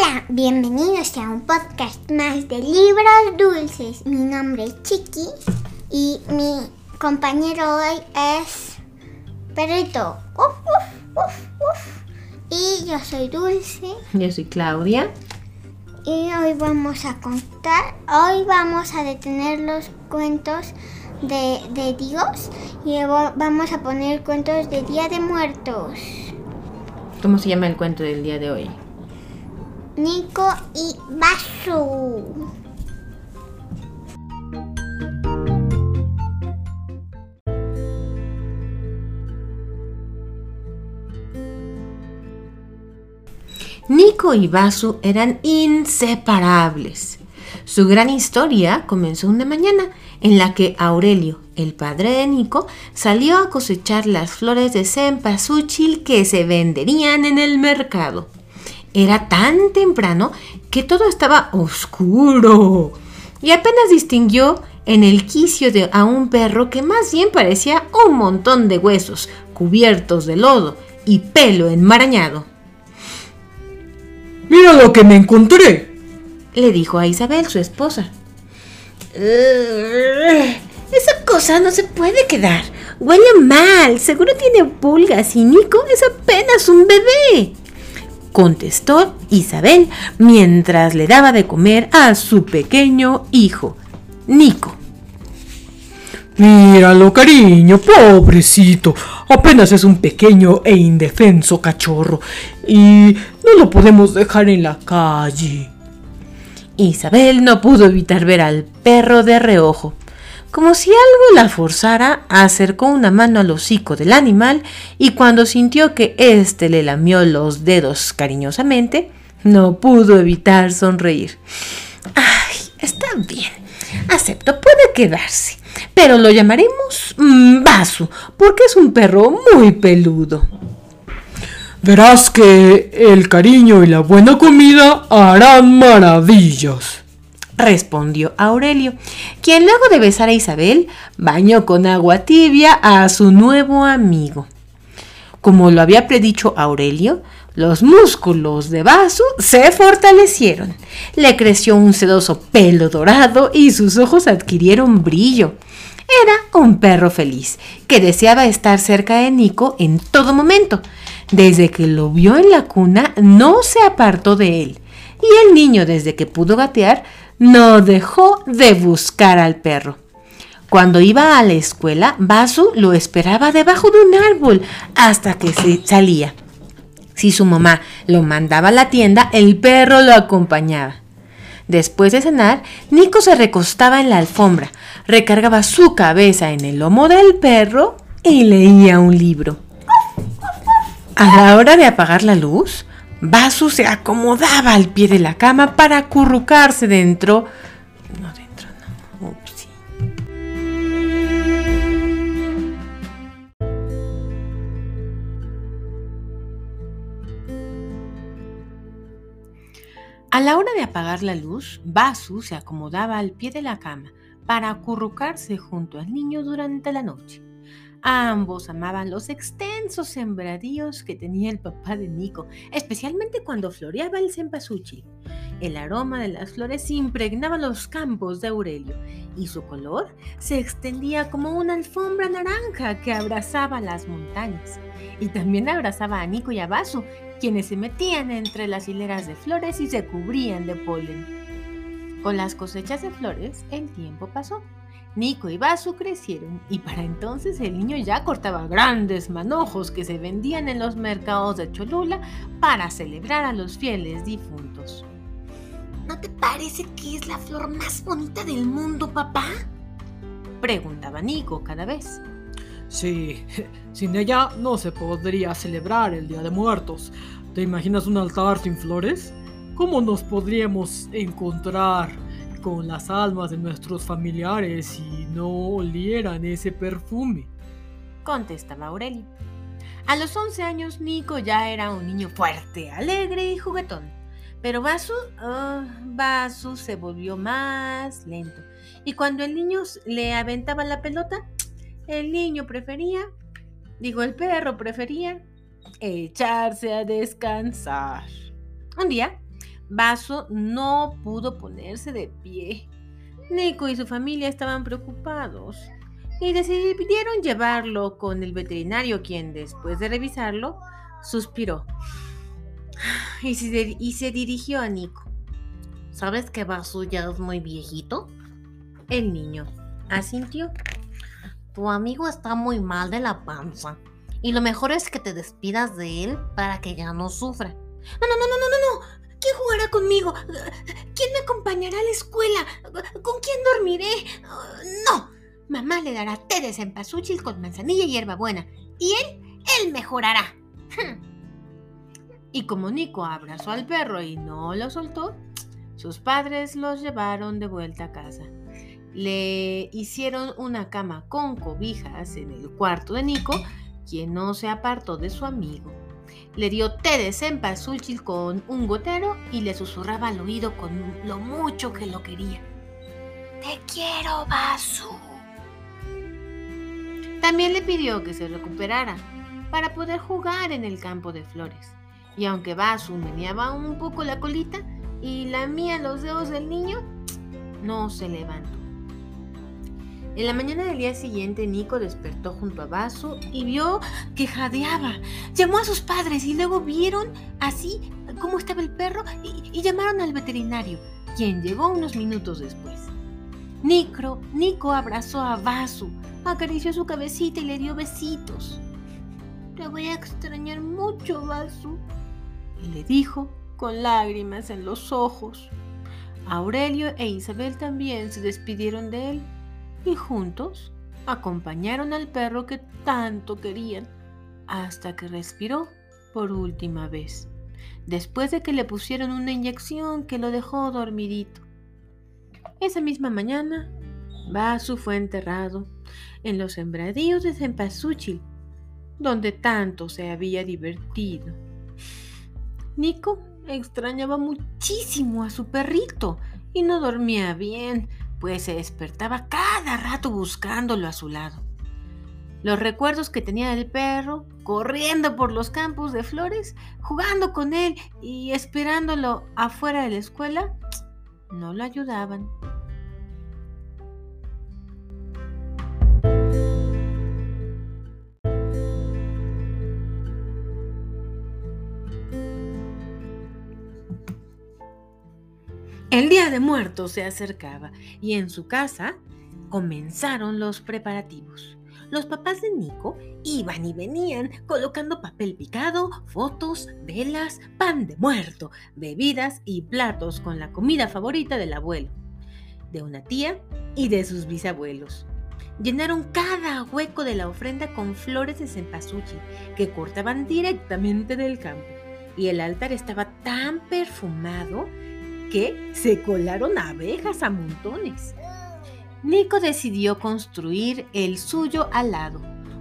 Hola, bienvenidos a un podcast más de libros dulces. Mi nombre es Chiqui y mi compañero hoy es Perrito. Uf, uf, uf, uf. Y yo soy Dulce Yo soy Claudia. y hoy vamos a contar, hoy vamos a detener los cuentos de, de Dios y vamos a poner cuentos de Día de Muertos. ¿Cómo se llama el cuento del día de hoy? Nico y Basu. Nico y Basu eran inseparables. Su gran historia comenzó una mañana en la que Aurelio, el padre de Nico, salió a cosechar las flores de cempasúchil que se venderían en el mercado. Era tan temprano que todo estaba oscuro y apenas distinguió en el quicio de a un perro que más bien parecía un montón de huesos cubiertos de lodo y pelo enmarañado. Mira lo que me encontré. le dijo a Isabel, su esposa. Esa cosa no se puede quedar. Huele mal. Seguro tiene pulgas y Nico es apenas un bebé. Contestó Isabel mientras le daba de comer a su pequeño hijo, Nico. Míralo, cariño, pobrecito. Apenas es un pequeño e indefenso cachorro. Y no lo podemos dejar en la calle. Isabel no pudo evitar ver al perro de reojo. Como si algo la forzara, acercó una mano al hocico del animal y cuando sintió que éste le lamió los dedos cariñosamente, no pudo evitar sonreír. Ay, está bien. Acepto, puede quedarse. Pero lo llamaremos mm, Basu, porque es un perro muy peludo. Verás que el cariño y la buena comida harán maravillas. Respondió Aurelio, quien luego de besar a Isabel bañó con agua tibia a su nuevo amigo. Como lo había predicho Aurelio, los músculos de Basu se fortalecieron. Le creció un sedoso pelo dorado y sus ojos adquirieron brillo. Era un perro feliz, que deseaba estar cerca de Nico en todo momento. Desde que lo vio en la cuna, no se apartó de él. Y el niño, desde que pudo gatear, no dejó de buscar al perro. Cuando iba a la escuela, Basu lo esperaba debajo de un árbol hasta que se salía. Si su mamá lo mandaba a la tienda, el perro lo acompañaba. Después de cenar, Nico se recostaba en la alfombra, recargaba su cabeza en el lomo del perro y leía un libro. A la hora de apagar la luz, Basu se acomodaba al pie de la cama para acurrucarse dentro. No, dentro, no. Upsi. A la hora de apagar la luz, Basu se acomodaba al pie de la cama para acurrucarse junto al niño durante la noche. Ambos amaban los extensos sembradíos que tenía el papá de Nico, especialmente cuando floreaba el cempasúchil. El aroma de las flores impregnaba los campos de Aurelio y su color se extendía como una alfombra naranja que abrazaba las montañas. Y también abrazaba a Nico y a Basu, quienes se metían entre las hileras de flores y se cubrían de polen. Con las cosechas de flores, el tiempo pasó. Nico y Basu crecieron y para entonces el niño ya cortaba grandes manojos que se vendían en los mercados de Cholula para celebrar a los fieles difuntos. ¿No te parece que es la flor más bonita del mundo, papá? Preguntaba Nico cada vez. Sí, sin ella no se podría celebrar el Día de Muertos. ¿Te imaginas un altar sin flores? ¿Cómo nos podríamos encontrar con las almas de nuestros familiares si no olieran ese perfume? Contestaba Aurelio. A los 11 años, Nico ya era un niño fuerte, alegre y juguetón. Pero Basu, ah, Basu se volvió más lento. Y cuando el niño le aventaba la pelota, el niño prefería, digo, el perro prefería, echarse a descansar. Un día, Vaso no pudo ponerse de pie. Nico y su familia estaban preocupados y decidieron llevarlo con el veterinario, quien después de revisarlo, suspiró y se, dirigió a Nico. ¿Sabes que Vaso ya es muy viejito? El niño asintió. Tu amigo está muy mal de la panza y lo mejor es que te despidas de él para que ya no sufra. No, no, no, no, no, no, no. ¿Quién jugará conmigo? ¿Quién me acompañará a la escuela? ¿Con quién dormiré? No. Mamá le dará té de cempasúchil con manzanilla y hierbabuena. Y él, él mejorará. Y como Nico abrazó al perro y no lo soltó, sus padres los llevaron de vuelta a casa. Le hicieron una cama con cobijas en el cuarto de Nico, quien no se apartó de su amigo. Le dio té de cempasúchil con un gotero y le susurraba al oído con lo mucho que lo quería. Te quiero, Basu. También le pidió que se recuperara para poder jugar en el campo de flores. Y aunque Basu meneaba un poco la colita y lamía los dedos del niño, no se levantó. En la mañana del día siguiente, Nico despertó junto a Basu y vio que jadeaba. Llamó a sus padres y luego vieron así cómo estaba el perro y, llamaron al veterinario, quien llegó unos minutos después. Nico, Nico abrazó a Basu, acarició su cabecita y le dio besitos. Te voy a extrañar mucho, Basu, le dijo con lágrimas en los ojos. Aurelio e Isabel también se despidieron de él y juntos acompañaron al perro que tanto querían hasta que respiró por última vez, después de que le pusieron una inyección que lo dejó dormidito. Esa misma mañana, Basu fue enterrado en los sembradíos de Cempasúchil, donde tanto se había divertido. Nico extrañaba muchísimo a su perrito y no dormía bien, pues se despertaba cada rato buscándolo a su lado. Los recuerdos que tenía del perro, corriendo por los campos de flores, jugando con él y esperándolo afuera de la escuela, no lo ayudaban. El Día de Muertos se acercaba y en su casa comenzaron los preparativos. Los papás de Nico iban y venían colocando papel picado, fotos, velas, pan de muerto, bebidas y platos con la comida favorita del abuelo, de una tía y de sus bisabuelos. Llenaron cada hueco de la ofrenda con flores de cempasúchil que cortaban directamente del campo. Y el altar estaba tan perfumado que se colaron abejas a montones. Nico decidió construir el suyo al lado.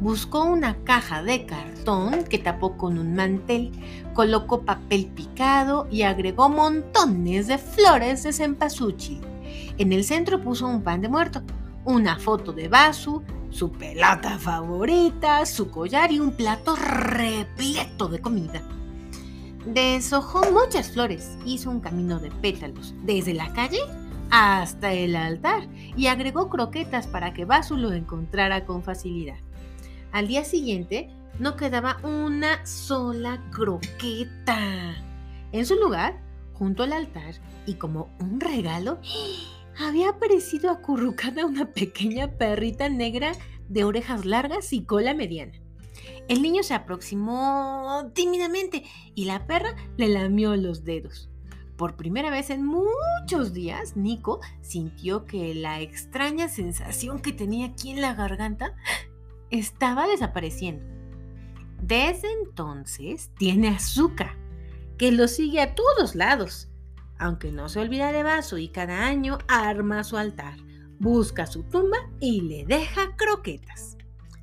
Buscó una caja de cartón que tapó con un mantel, colocó papel picado y agregó montones de flores de cempasúchil. En el centro puso un pan de muerto, una foto de Basu, su pelota favorita, su collar y un plato repleto de comida. Deshojó muchas flores, hizo un camino de pétalos desde la calle hasta el altar y agregó croquetas para que Basu lo encontrara con facilidad. Al día siguiente no quedaba una sola croqueta. En su lugar, junto al altar y como un regalo, había aparecido acurrucada una pequeña perrita negra de orejas largas y cola mediana. El niño se aproximó tímidamente y la perra le lamió los dedos. Por primera vez en muchos días, Nico sintió que la extraña sensación que tenía aquí en la garganta estaba desapareciendo. Desde entonces tiene azúcar, que lo sigue a todos lados. Aunque no se olvida de Vaso y cada año arma su altar, busca su tumba y le deja croquetas.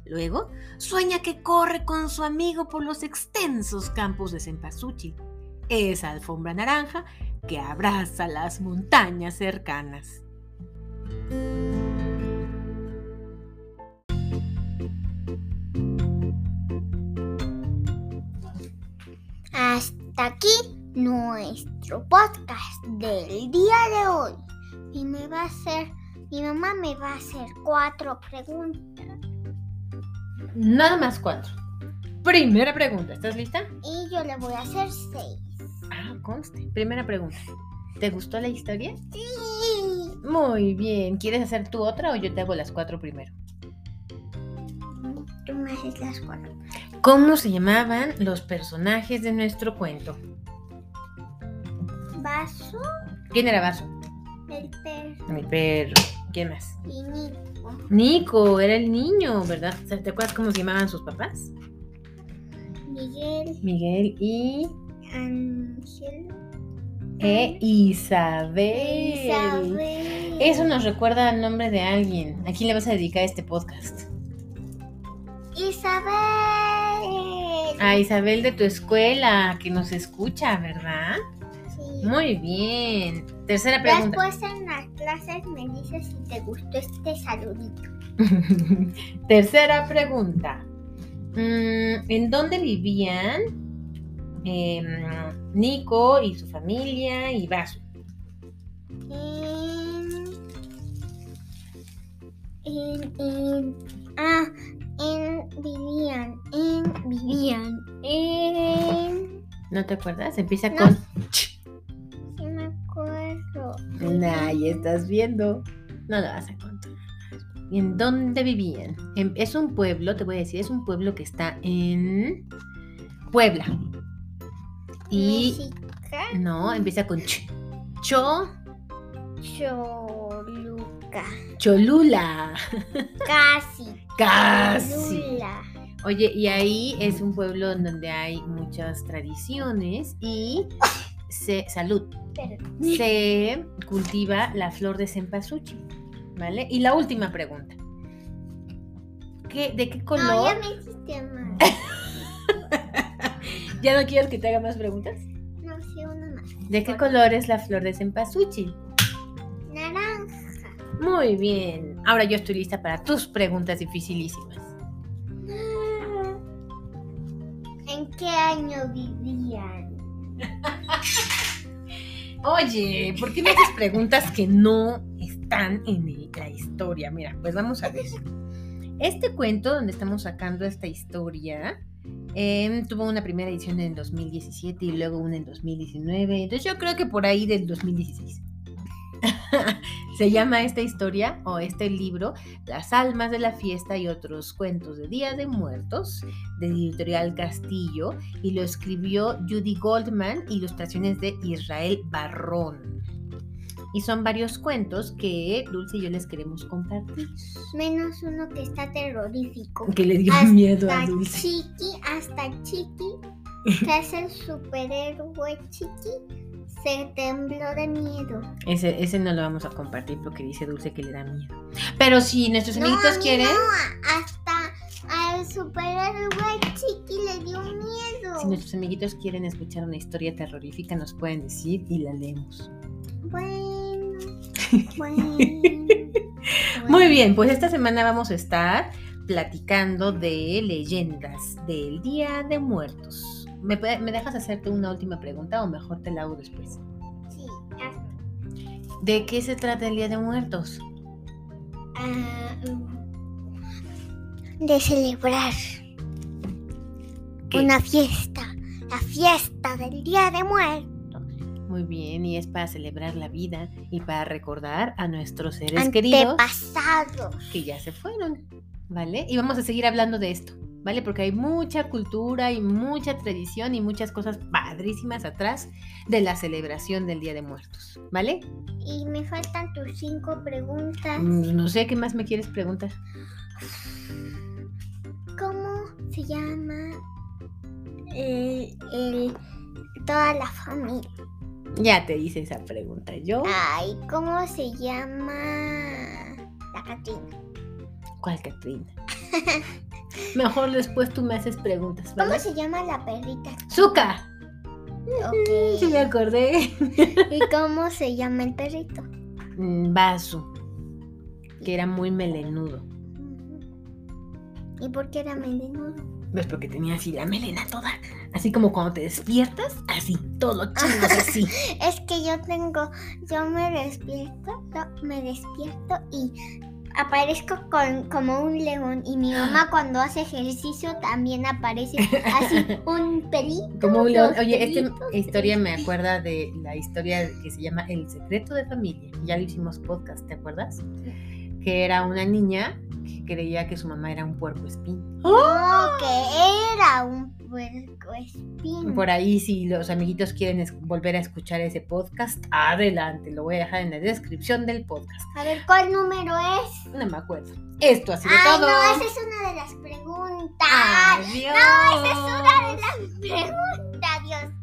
Luego, sueña que corre con su amigo por los extensos campos de cempasúchil, esa alfombra naranja que abraza las montañas cercanas. Hasta aquí nuestro podcast del día de hoy. Y me va a hacer, mi mamá me va a hacer cuatro preguntas. Nada más cuatro. Primera pregunta, ¿estás lista? Y yo le voy a hacer seis. Ah, conste. Primera pregunta. ¿Te gustó la historia? Sí. Muy bien. ¿Quieres hacer tú otra o yo te hago las cuatro primero? Tú me haces las cuatro. ¿Cómo se llamaban los personajes de nuestro cuento? Vaso, ¿Quién era Vaso? el perro Mi perro. ¿Quién más? Nico. Era el niño, ¿verdad? ¿Te acuerdas cómo se llamaban sus papás? Miguel, Miguel y Ángel, e Isabel. Isabel. Eso nos recuerda al nombre de alguien. ¿A quién le vas a dedicar este podcast? Isabel. A Isabel de tu escuela, que nos escucha, ¿verdad? Muy bien. Tercera pregunta. Después en las clases me dices si te gustó este saludito. Tercera pregunta. Mm, ¿En dónde vivían em, Nico y su familia y Vaso? En, en, en, ah, en vivían, en vivían, en, ¿No te acuerdas? Empieza No. con... Ya estás viendo. No lo vas a contar. ¿Y en dónde vivían? Es un pueblo, te voy a decir, es un pueblo que está en Puebla. Y Mexica, no, empieza con ch. Cho, Choluca, Cholula. casi, Casi. Cholula. Oye, y ahí es un pueblo en donde hay muchas tradiciones y se, salud, se cultiva la flor de cempasúchil, ¿vale? Y la última pregunta. ¿Qué, ¿De qué no, color? ya me hiciste mal. ¿Ya no quieres que te haga más preguntas? No sé, uno más. ¿De qué color es la flor de cempasúchil? Naranja. Muy bien. Ahora yo estoy lista para tus preguntas dificilísimas. ¿En qué año vivían? Oye, ¿por qué me haces preguntas que no están en la historia? Mira, pues vamos a ver. Este cuento donde estamos sacando esta historia em, tuvo una primera edición en 2017 y luego una en 2019. Entonces yo creo que por ahí del 2016. Se llama esta historia o este libro Las almas de la fiesta y otros cuentos de Día de Muertos de Editorial Castillo y lo escribió Judy Goldman, ilustraciones de Israel Barrón. Y son varios cuentos que Dulce y yo les queremos compartir. Menos uno que está terrorífico. Que le dio Hasta miedo a Dulce. Chiqui, hasta Chiqui, que es el superhéroe Chiqui, se tembló de miedo. Ese, ese no lo vamos a compartir porque dice Dulce que le da miedo. Pero si nuestros amiguitos quieren, no, hasta al superhéroe Chiqui le dio miedo. si nuestros amiguitos quieren escuchar una historia terrorífica, nos pueden decir y la leemos. Bueno, bueno. Muy bien, pues esta semana vamos a estar platicando de leyendas del Día de Muertos. ¿Me, ¿Me dejas hacerte una última pregunta o mejor te la hago después? Sí, hazme. ¿De qué se trata el Día de Muertos? Ah, de celebrar ¿Qué? una fiesta, la fiesta del Día de Muertos. Muy bien, y es para celebrar la vida y para recordar a nuestros seres queridos que ya se fueron, ¿vale? Y vamos a seguir hablando de esto, ¿vale? Porque hay mucha cultura y mucha tradición y muchas cosas padrísimas atrás de la celebración del Día de Muertos, ¿vale? Y me faltan tus cinco preguntas. Mm, No sé qué más me quieres preguntar. ¿Cómo se llama el, el- toda la familia? Ya te hice esa pregunta yo. Ay, ¿cómo se llama la Catrina? ¿Cuál, Catrina? Mejor después tú me haces preguntas, ¿Cómo se llama la perrita? ¡Zuka! Ok. Sí me acordé. ¿Y cómo se llama el perrito? Mm, Basu, que era muy melenudo. ¿Y por qué era melenudo? ¿Ves? Porque tenía así la melena toda. Así como cuando te despiertas, así, todo chingos así. Es que yo tengo, yo me despierto, yo me despierto y aparezco con, como un león y mi mamá cuando hace ejercicio también aparece así un pelito. Como un león. Oye, esta historia me acuerda de la historia que se llama El secreto de familia. Ya lo hicimos podcast, ¿te acuerdas? Que era una niña que creía que su mamá era un puerco espín. No, que era un puerco espín. Por ahí, si los amiguitos quieren volver a escuchar ese podcast, adelante. Lo voy a dejar en la descripción del podcast. A ver, ¿cuál número es? No me acuerdo. Esto ha sido Ay, todo. no, esa es una de las preguntas. Adiós. No, esa es una de las preguntas, Dios.